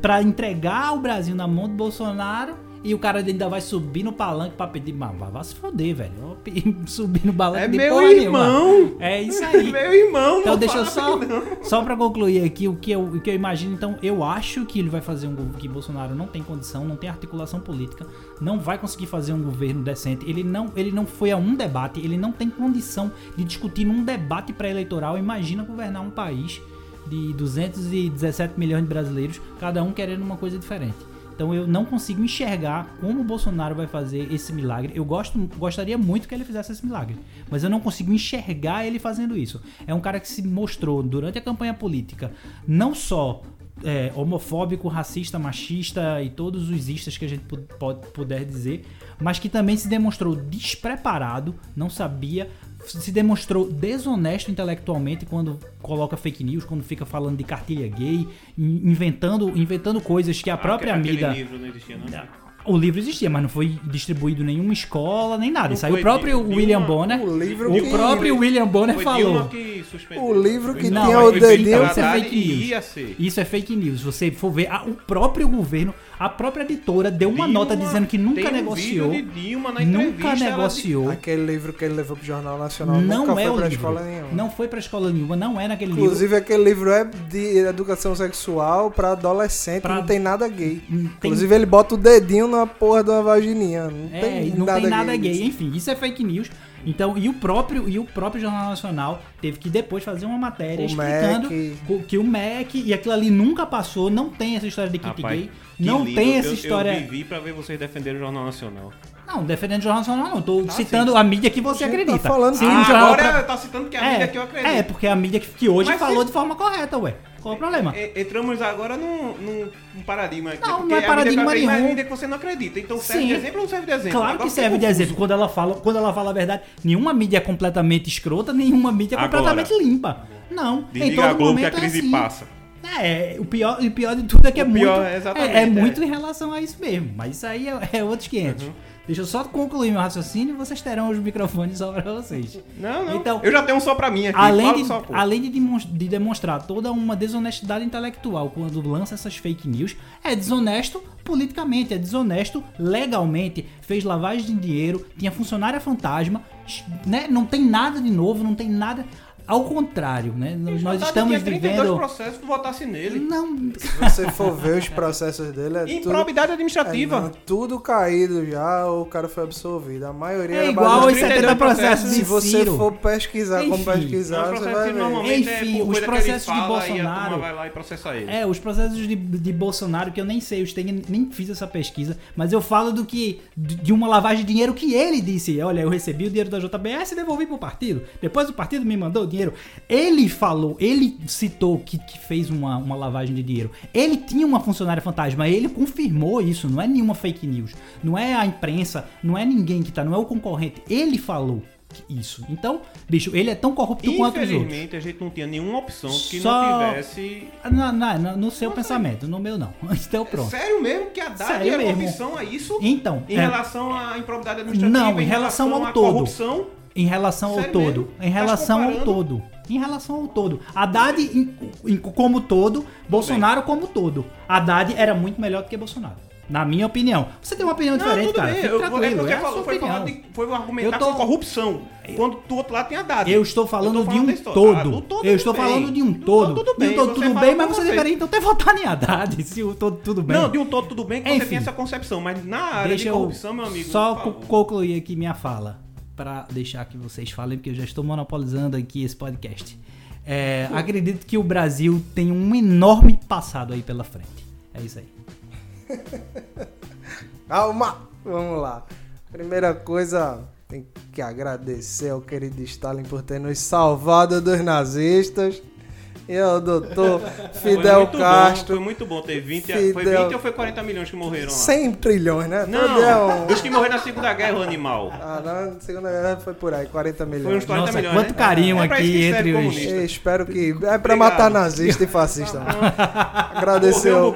para entregar o Brasil na mão do Bolsonaro e o cara ainda vai subir no palanque pra pedir. Mas vai, se foder, velho. Subir no palanque é de meu irmão! Nenhuma. É isso aí. meu irmão, Então deixa eu só, só pra concluir aqui o que, eu, o que eu imagino. Então, eu acho que ele vai fazer um governo que Bolsonaro não tem condição, não tem articulação política, não vai conseguir fazer um governo decente. Ele não, ele não foi a um debate, ele não tem condição de discutir num debate pré-eleitoral. Imagina governar um país de 217 milhões de brasileiros, cada um querendo uma coisa diferente. Então eu não consigo enxergar como o Bolsonaro vai fazer esse milagre. Eu gosto, gostaria muito que ele fizesse esse milagre, mas eu não consigo enxergar ele fazendo isso. É um cara que se mostrou durante a campanha política não só é, homofóbico, racista, machista e todos os istas que a gente pode, puder dizer, mas que também se demonstrou despreparado, não sabia, se demonstrou desonesto intelectualmente quando coloca fake news, quando fica falando de cartilha gay, inventando, inventando coisas que a própria Aquele mídia. livro não existia, não? O livro existia, mas não foi distribuído em nenhuma escola, nem nada. Isso aí o próprio William Bonner. O, livro o que... próprio William Bonner foi falou. O livro que não, tinha o dedinho. Isso é fake news. Isso é fake news. Se você for ver, o próprio governo, a própria editora deu uma Dilma, nota dizendo que nunca tem negociou. Um vídeo de Dilma na nunca negociou. Aquele livro que ele levou pro Jornal Nacional não nunca é foi pra livro. escola nenhuma. Não foi pra escola nenhuma, não é naquele Inclusive, livro. aquele livro é de educação sexual pra adolescente, Pra- não tem nada gay. Tem- Inclusive, ele bota o dedinho na porra de uma vagininha. Não É, tem não nada tem nada gay. gay. Enfim, isso é fake news. Então, e o próprio e o próprio Jornal Nacional teve que depois fazer uma matéria O explicando MEC. que o MEC e aquilo ali nunca passou, não tem essa história de kit Rapaz, gay, que não lindo. tem essa Eu- história. Eu vivi pra ver vocês defenderem o Jornal Nacional. Não, defendendo o Jornal Nacional não, tô Ah, citando sim. a mídia que você gente acredita. tá falando um ah, jornal agora pra- tá citando que é a é, mídia que eu acredito. é, porque é a mídia que, que hoje Mas falou se- de forma correta, ué. Qual o problema? E- Entramos agora num, num, num paradigma. Não, não é paradigma que nenhum. mídia que você não acredita. Então serve Sim. de exemplo ou não serve de exemplo? Claro Agora que serve de exemplo. Quando ela fala, quando ela fala a verdade, nenhuma mídia é completamente escrota, nenhuma mídia é Agora. completamente limpa. Não. em Desliga todo a Globo que momento a crise é assim. passa. É, o pior, o pior de tudo é que O é muito. pior, É, exatamente, é é. muito em relação a isso mesmo. Mas isso aí é, é outros 500. Uhum. Deixa eu só concluir meu raciocínio e vocês terão os microfones só pra vocês. Não, não. Então, eu já tenho um só pra mim aqui. Além, de, só, além de demonstrar toda uma desonestidade intelectual quando lança essas fake news, é desonesto politicamente, é desonesto legalmente, fez lavagem de dinheiro, tinha funcionária fantasma, né? não tem nada de novo, não tem nada. Ao contrário, né? Nós Vontade estamos tinha 32 vivendo. processos, tu votasse nele. Não, Se você for ver os processos dele, é tudo, Improbidade é, administrativa. não, tudo caído já, o cara foi absolvido. A maioria é era igual aos 70 processos de Se você Ciro. for pesquisar como Enfim. pesquisar, Não, o você vai que ver. é Enfim, por os que processos de Bolsonaro- vai lá e processa ele. É, os processos de, de Bolsonaro, que eu nem sei, eu tenho, nem fiz essa pesquisa, mas eu falo do que. de uma lavagem de dinheiro que ele disse. Olha, eu recebi o dinheiro da JBS e devolvi pro partido. Depois o partido me mandou dinheiro. Ele falou, ele citou que, que fez uma, uma lavagem de dinheiro. Ele tinha uma funcionária fantasma, ele confirmou isso, não é nenhuma fake news. Não é a imprensa, não é ninguém que tá, não é o concorrente. Ele falou isso. Então, bicho, ele é tão corrupto quanto os outros. Infelizmente, a gente não tinha nenhuma opção que Só- não tivesse. Na- na- na- no seu pensamento, no meu não. Então pronto. Sério mesmo que a Haddad era mesmo. opção a isso? Então, Em é, relação à improbidade administrativa? Não, em relação ao à todo. corrupção? Em relação ao Sério todo, mesmo? em Tá relação ao comparando? todo, em relação ao todo. Haddad em- em- como todo, Bolsonaro como todo. Haddad era muito melhor do que Bolsonaro. Na minha opinião. Você tem uma opinião Não, diferente, cara. bem. Fique Eu, é tranquilo, porque é a falou, foi, de, foi argumentar Eu tô- com corrupção. Quando do outro lado tem Haddad. Eu estou falando, Eu tô de um todo. Ah, do todo eu estou bem. falando de um Do todo. todo tudo De um bem. todo Você tudo bem, mas você você. deveria então ter votado em Haddad, se o todo tudo bem. Não, de um todo tudo bem que você Enfim. tem essa concepção, mas na área de eu corrupção, meu amigo. só concluir aqui minha fala para deixar que vocês falem, porque eu já estou monopolizando aqui esse podcast. É, acredito que o Brasil tem um enorme passado aí pela frente. É isso aí. Calma! Vamos lá. Primeira coisa, tem que agradecer ao querido Stalin por ter nos salvado dos nazistas. E ao doutor Foi Fidel Bom, Castro. foi muito bom ter 20, foi Fidel- 20 ou foi 40 milhões que morreram lá? 100 trilhões, né? Não, é um- dos que morreram na Segunda Guerra, o animal. Ah, na segunda guerra foi por aí, 40 Foi uns milhões. 40 Nossa, milhões, quanto né? carinho É aqui entre os-. Eu espero que. É pra Obrigado. matar nazista e fascista. Agradecer um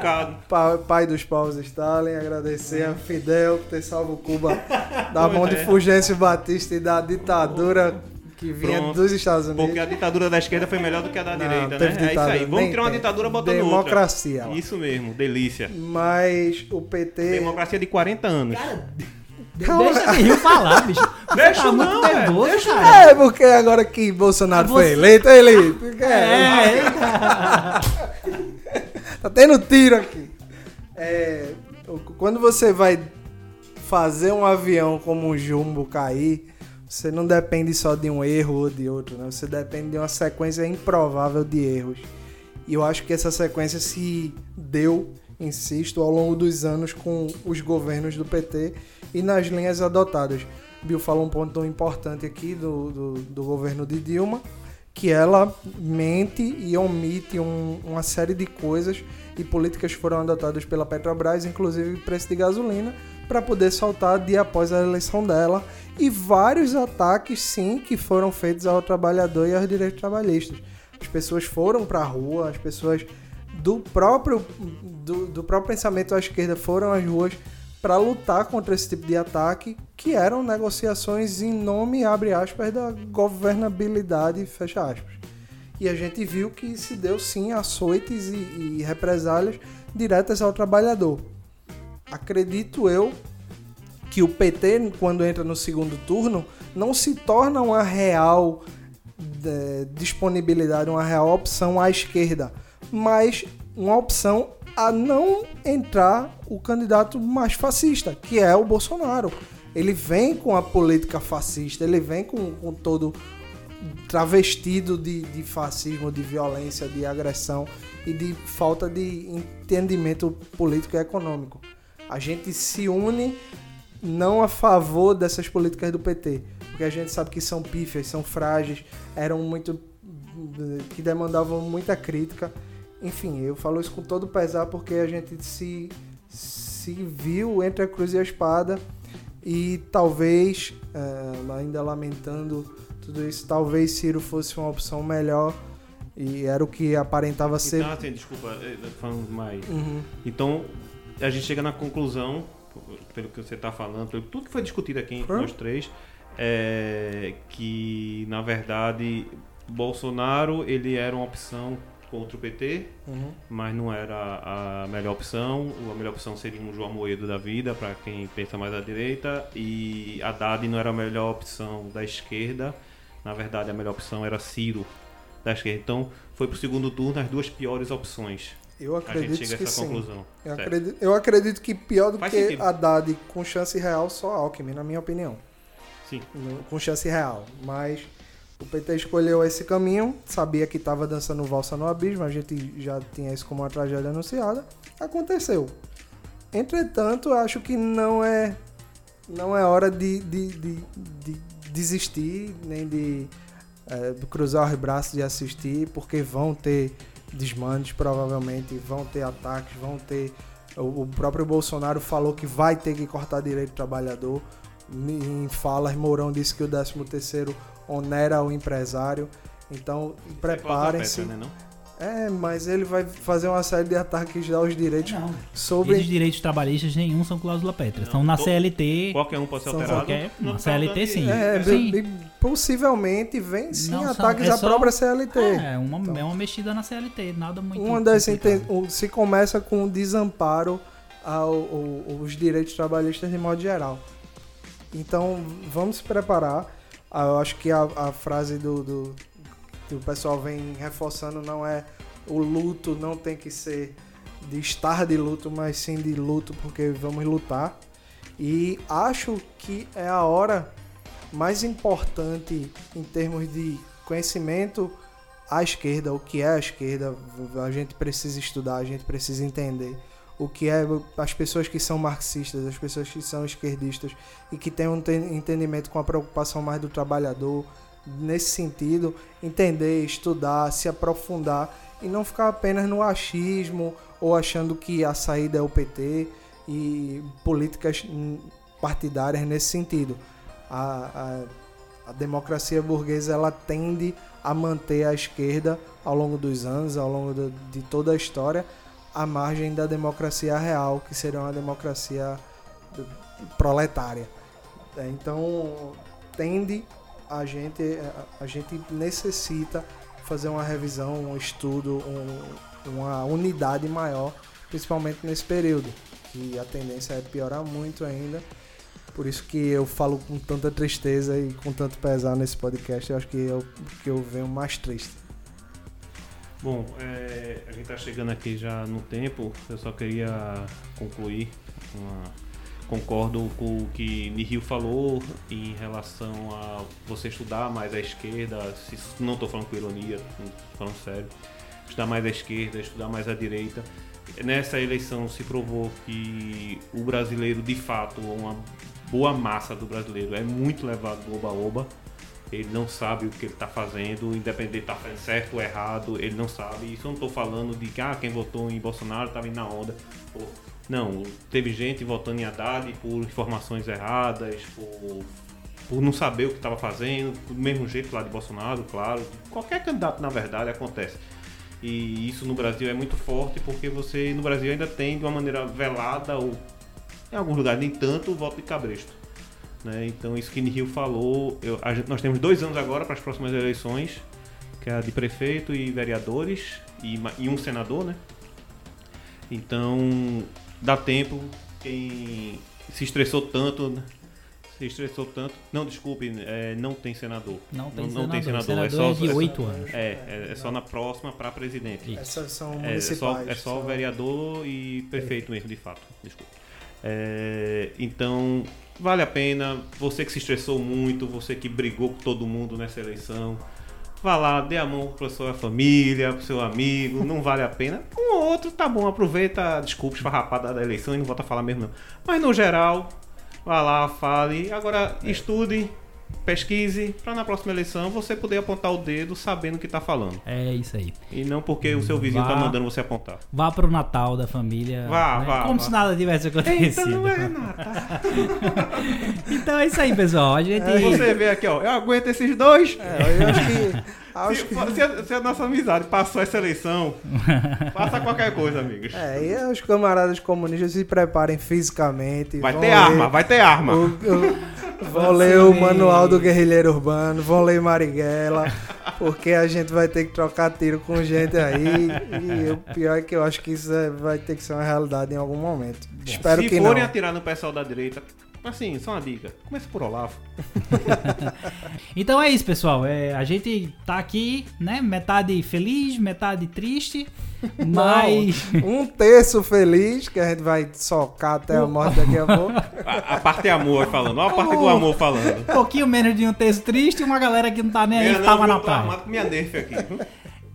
ao pai dos povos Stalin, agradecer a Fidel por ter salvo Cuba da mão de é. Fulgêncio Batista e da ditadura que vinha Pronto. dos Estados Unidos. Porque a ditadura da esquerda foi melhor do que a da Não, direita, né? teve É isso aí. ditadura, Vamos criar uma tem. ditadura botando Democracia, outra. Isso mesmo, delícia. Mas o PT. Democracia de 40 anos. Calma. Deixa esse Rio falar, bicho. Você Deixa tá muito não, nervoso, deixa cara. É, porque agora que Bolsonaro Ah, foi você- eleito, ele. É, É, Tá tendo tiro aqui. É, quando você vai fazer um avião como um jumbo cair, você não depende só de um erro ou de outro, né? Você depende de uma sequência improvável de erros. E eu acho que essa sequência se deu, insisto, ao longo dos anos com os governos do PT e nas linhas adotadas. Bill falou um ponto importante aqui do, do, do governo de Dilma, que ela mente e omite um- uma série de coisas e políticas foram adotadas pela Petrobras, inclusive preço de gasolina, para poder soltar dia após a eleição dela e vários ataques, sim, que foram feitos ao trabalhador e aos direitos trabalhistas. As pessoas foram para a rua, as pessoas do próprio, do, do próprio pensamento à esquerda foram às ruas para lutar contra esse tipo de ataque, que eram negociações em nome, abre aspas, da governabilidade, fecha aspas. E a gente viu que se deu sim açoites e, e represálias diretas ao trabalhador. Acredito eu que o PT, quando entra no segundo turno, não se torna uma real eh, disponibilidade, uma real opção à esquerda, mas uma opção a não entrar o candidato mais fascista, que é o Bolsonaro. Ele vem com a política fascista, ele vem com, com todo travestido de, de fascismo, de violência, de agressão e de falta de entendimento político e econômico. A gente se une não a favor dessas políticas do PT, porque a gente sabe que são pífias, são frágeis, eram muito que demandavam muita crítica. Enfim, eu falo isso com todo pesar porque a gente se se viu entre a cruz e a espada e talvez, eh, ainda lamentando tudo isso, talvez Ciro fosse uma opção melhor E era o que aparentava ser. Então, assim, desculpa, eh, falando mais. Uhum. Então, a gente chega na conclusão, pelo que você está falando, pelo tudo que foi discutido aqui entre nós três, é que, na verdade, Bolsonaro ele era uma opção contra o PT, uhum. mas não era a melhor opção. A melhor opção seria um João Moedo da vida, para quem pensa mais à direita, e Haddad não era a melhor opção da esquerda. Na verdade, a melhor opção era Ciro da esquerda. Então, foi para o segundo turno as duas piores opções. Eu acredito a essa conclusão. Eu acredito, eu acredito, que pior do Faz que sentido. Haddad com chance real, só Alckmin, na minha opinião. Sim. Com chance real. Mas o PT escolheu esse caminho, sabia que estava dançando valsa no abismo, a gente já tinha isso como uma tragédia anunciada. Aconteceu. Entretanto, acho que não é não é hora de, de, de, de desistir, nem de é, cruzar os braços de assistir, porque vão ter desmandes, provavelmente, vão ter ataques, vão ter. O, próprio Bolsonaro falou que vai ter que cortar direito do trabalhador. Em falas, Mourão disse que o 13 terceiro onera o empresário. Então, preparem-se. Né, é, mas ele vai fazer uma série de ataques aos direitos não. sobre. Esses direitos trabalhistas nenhum são cláusula pétrea. Estão na CLT. Qualquer um pode ser alterado. Qualquer, na CLT sim. É, sim. possivelmente vem sim não ataques são, é à só, própria CLT. É, uma, então, é uma mexida na CLT, nada muito. Uma das se começa com o desamparo aos direitos trabalhistas de modo geral. Então vamos se preparar. Ah, eu acho que a, a frase do, do, o pessoal vem reforçando não é o luto não tem que ser de estar de luto, mas sim de luto porque vamos lutar. E acho que é a hora mais importante em termos de conhecimento à esquerda, o que é a esquerda, a gente precisa estudar, a gente precisa entender o que é as pessoas que são marxistas, as pessoas que são esquerdistas e que têm um entendimento com a preocupação mais do trabalhador, nesse sentido, entender, estudar, se aprofundar e não ficar apenas no achismo ou achando que a saída é o PT e políticas partidárias nesse sentido. A, a, a democracia burguesa ela tende a manter a esquerda ao longo dos anos, ao longo de, de toda a história, à margem da democracia real, que seria uma democracia proletária. É, então, tende a gente, a gente necessita fazer uma revisão, um estudo, um, uma unidade maior, principalmente nesse período, que a tendência é piorar muito ainda. Por isso que eu falo com tanta tristeza e com tanto pesar nesse podcast, eu acho que eu, que eu venho mais triste. Bom, é, a gente está chegando aqui já no tempo, eu só queria concluir uma concordo com o que Nihil falou em relação a você estudar mais a esquerda, não estou falando com ironia, falando sério, estudar mais a esquerda, estudar mais a direita. Nessa eleição se provou que o brasileiro, de fato, uma boa massa do brasileiro é muito levado do oba-oba. Ele não sabe o que ele está fazendo, independente de estar tá fazendo certo ou errado, ele não sabe. Isso eu não estou falando de que ah, quem votou em Bolsonaro estava indo na onda. Pô, não, teve gente votando em Haddad por informações erradas, por, por não saber o que estava fazendo, do mesmo jeito lá de Bolsonaro, claro. Qualquer candidato, na verdade, acontece. E isso no Brasil é muito forte porque você no Brasil ainda tem de uma maneira velada ou em alguns lugares nem tanto o voto de cabresto. Né? Então isso que Nihil falou, eu, gente, nós temos dois anos agora para as próximas eleições, que é a de prefeito e vereadores e, e um senador, né? Então dá tempo. Quem se estressou tanto, né? se estressou tanto. Não, desculpe, é, não tem senador. Não tem não, senador. Não tem senador. senador é só, é de oito é anos. É, é, é, só na próxima para presidente. Essas são é, municipais. É só, é só vereador e prefeito mesmo, de fato. Desculpe. É, então, vale a pena. Você que se estressou muito, você que brigou com todo mundo nessa eleição Vá lá, dê a mão para sua família, para seu amigo, não vale a pena. Um ou outro, tá bom, aproveita, desculpe, esfarrapada da eleição e não volta a falar mesmo não. Mas no geral, vá lá, fale. Agora, é. estude, pesquise, para na próxima eleição você poder apontar o dedo sabendo o que está falando. É isso aí. E não porque o seu vizinho está mandando você apontar. Vá para o Natal da família. Vá, né? vá. Como vá. se nada tivesse acontecido. Então não é Natal. então é isso aí, pessoal. A gente... É, você vê aqui, ó. Eu aguento esses dois. É, eu acho que Se, que... se, a, se, a, nossa amizade passou essa eleição, faça qualquer coisa, amigos. É, e os camaradas comunistas se preparem fisicamente. Vai ter ler, arma, vai ter arma. O, o, vão ler o manual do guerrilheiro urbano, vão ler Marighella, porque a gente vai ter que trocar tiro com gente aí. E o pior é que eu acho que isso é, vai ter que ser uma realidade em algum momento. Bom, Espero que não. Se forem atirar no pessoal da direita, Assim, só uma dica. Comece por Olavo. então é isso, pessoal. É, a gente tá aqui, né? Metade feliz, metade triste. Mas. Não, um terço feliz, que a gente vai socar até a morte daqui a pouco. A, a parte é amor falando, olha a parte do amor falando. Um pouquinho menos de um terço triste e uma galera que não tá nem aí, que tava na praia. minha nerf aqui.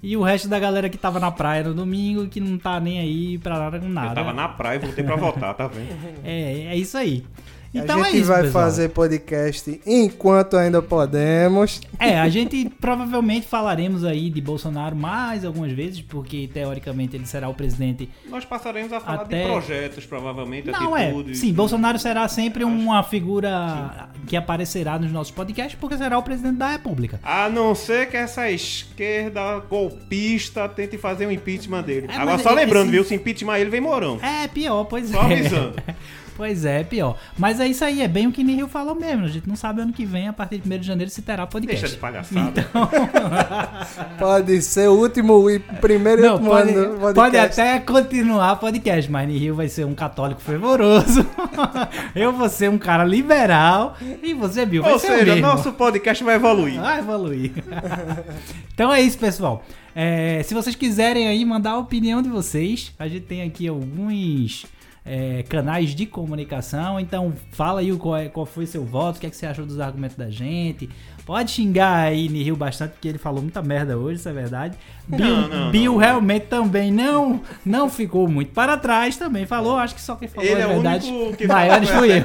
E o resto da galera que tava na praia no domingo, que não tá nem aí pra nada com nada. Eu tava na praia e voltei pra votar, tá vendo? É, é isso aí. Então a gente é isso, vai pessoal. fazer podcast enquanto ainda podemos. É, a gente provavelmente falaremos aí de Bolsonaro mais algumas vezes, porque teoricamente ele será o presidente. Nós passaremos a falar até... de projetos, provavelmente, Não, atitudes. É. Sim, Bolsonaro será sempre uma figura Sim. que aparecerá nos nossos podcasts, porque será o presidente da República. A não ser que essa esquerda golpista tente fazer um impeachment dele. É, Agora, só lembrando, esse... viu? Se impeachment ele, vem Morão. É, pior, pois só é. Só avisando. Pois é, pior. Mas é isso aí, é bem o que Nihil falou mesmo. A gente não sabe ano que vem, a partir de 1 de janeiro, se terá podcast. Deixa de palhaçada. Então... pode ser o último e primeiro não, pode, ano Pode até continuar podcast, mas Nihil vai ser um católico fervoroso. Eu vou ser um cara liberal e você, Bill, vai Ou ser seja, o mesmo. nosso podcast vai evoluir. Vai evoluir. então é isso, pessoal. É, se vocês quiserem aí mandar a opinião de vocês, a gente tem aqui alguns é, canais de comunicação. Então, fala aí qual, é, qual foi seu voto, o que, é que você achou dos argumentos da gente. Pode xingar aí Nihil bastante, porque ele falou muita merda hoje, isso é verdade. Bill, não, não, Bill não, realmente também não, não ficou muito para trás, também falou, acho que só quem falou ele é verdade. Maiores fui eu.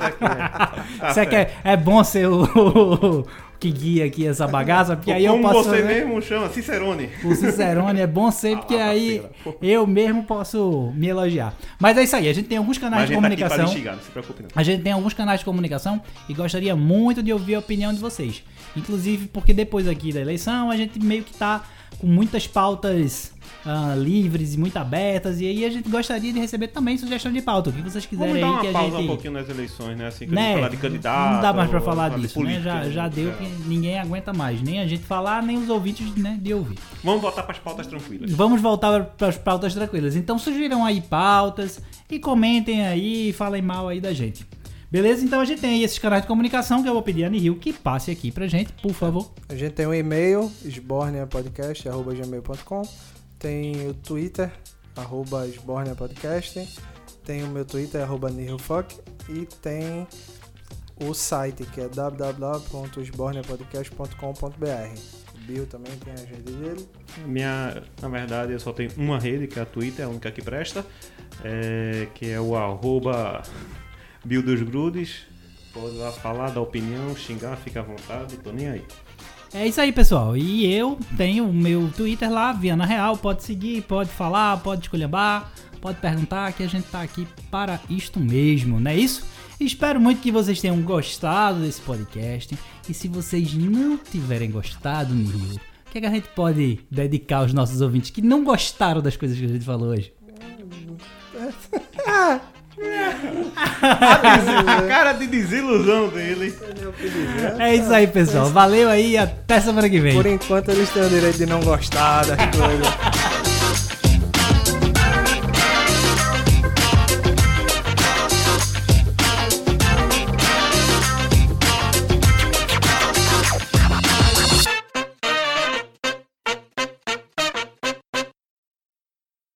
Você né? quer, é bom ser o, que guia aqui essa bagaça, porque aí eu posso... Como você mesmo chama, Cicerone. O Cicerone é bom ser, porque ah, aí eu mesmo posso me elogiar. Mas é isso aí, a gente tem alguns canais de tá comunicação. Tá xingar, não se preocupe não. A gente tem alguns canais de comunicação e gostaria muito de ouvir a opinião de vocês. Inclusive porque depois aqui da eleição a gente meio que tá com muitas pautas uh, livres e muito abertas. E aí a gente gostaria de receber também sugestão de pauta. O que vocês quiserem Vamos dar aí uma que a gente. um pouquinho nas eleições, né? Assim, que né? falar de candidato. Não dá mais pra falar disso, política, né? Já, já deu que ninguém aguenta mais. Nem a gente falar, nem os ouvintes né, de ouvir. Vamos voltar para as pautas tranquilas. Vamos voltar para as pautas tranquilas. Então sugiram aí pautas e comentem aí, falem mal aí da gente. Beleza? Então a gente tem aí esses canais de comunicação que eu vou pedir a Nihil que passe aqui pra gente, por favor. A gente tem um e-mail, esborneapodcast.gmail.com tem o Twitter, arroba Podcast, tem o meu Twitter, arroba Nihilfuck, e tem o site, que é www.esborneapodcast.com.br. O Bill também tem a rede dele. Minha, na verdade, eu só tenho uma rede, que é a Twitter, a única que presta, é, que é o arroba Bill dos Grudes. Pode lá falar, dar opinião, xingar, fica à vontade, tô nem aí. É isso aí, pessoal. E eu tenho o meu Twitter lá, Viana Real. Pode seguir, pode falar, pode escolher pode perguntar que a gente tá aqui para isto mesmo, não é isso? Espero muito que vocês tenham gostado desse podcast. E se vocês não tiverem gostado, Nihil, o que, é que a gente pode dedicar aos nossos ouvintes que não gostaram das coisas que a gente falou hoje? A, cara de desilusão dele. É isso aí, pessoal. Valeu aí até semana que vem. Por enquanto eles têm o direito de não gostar das coisas.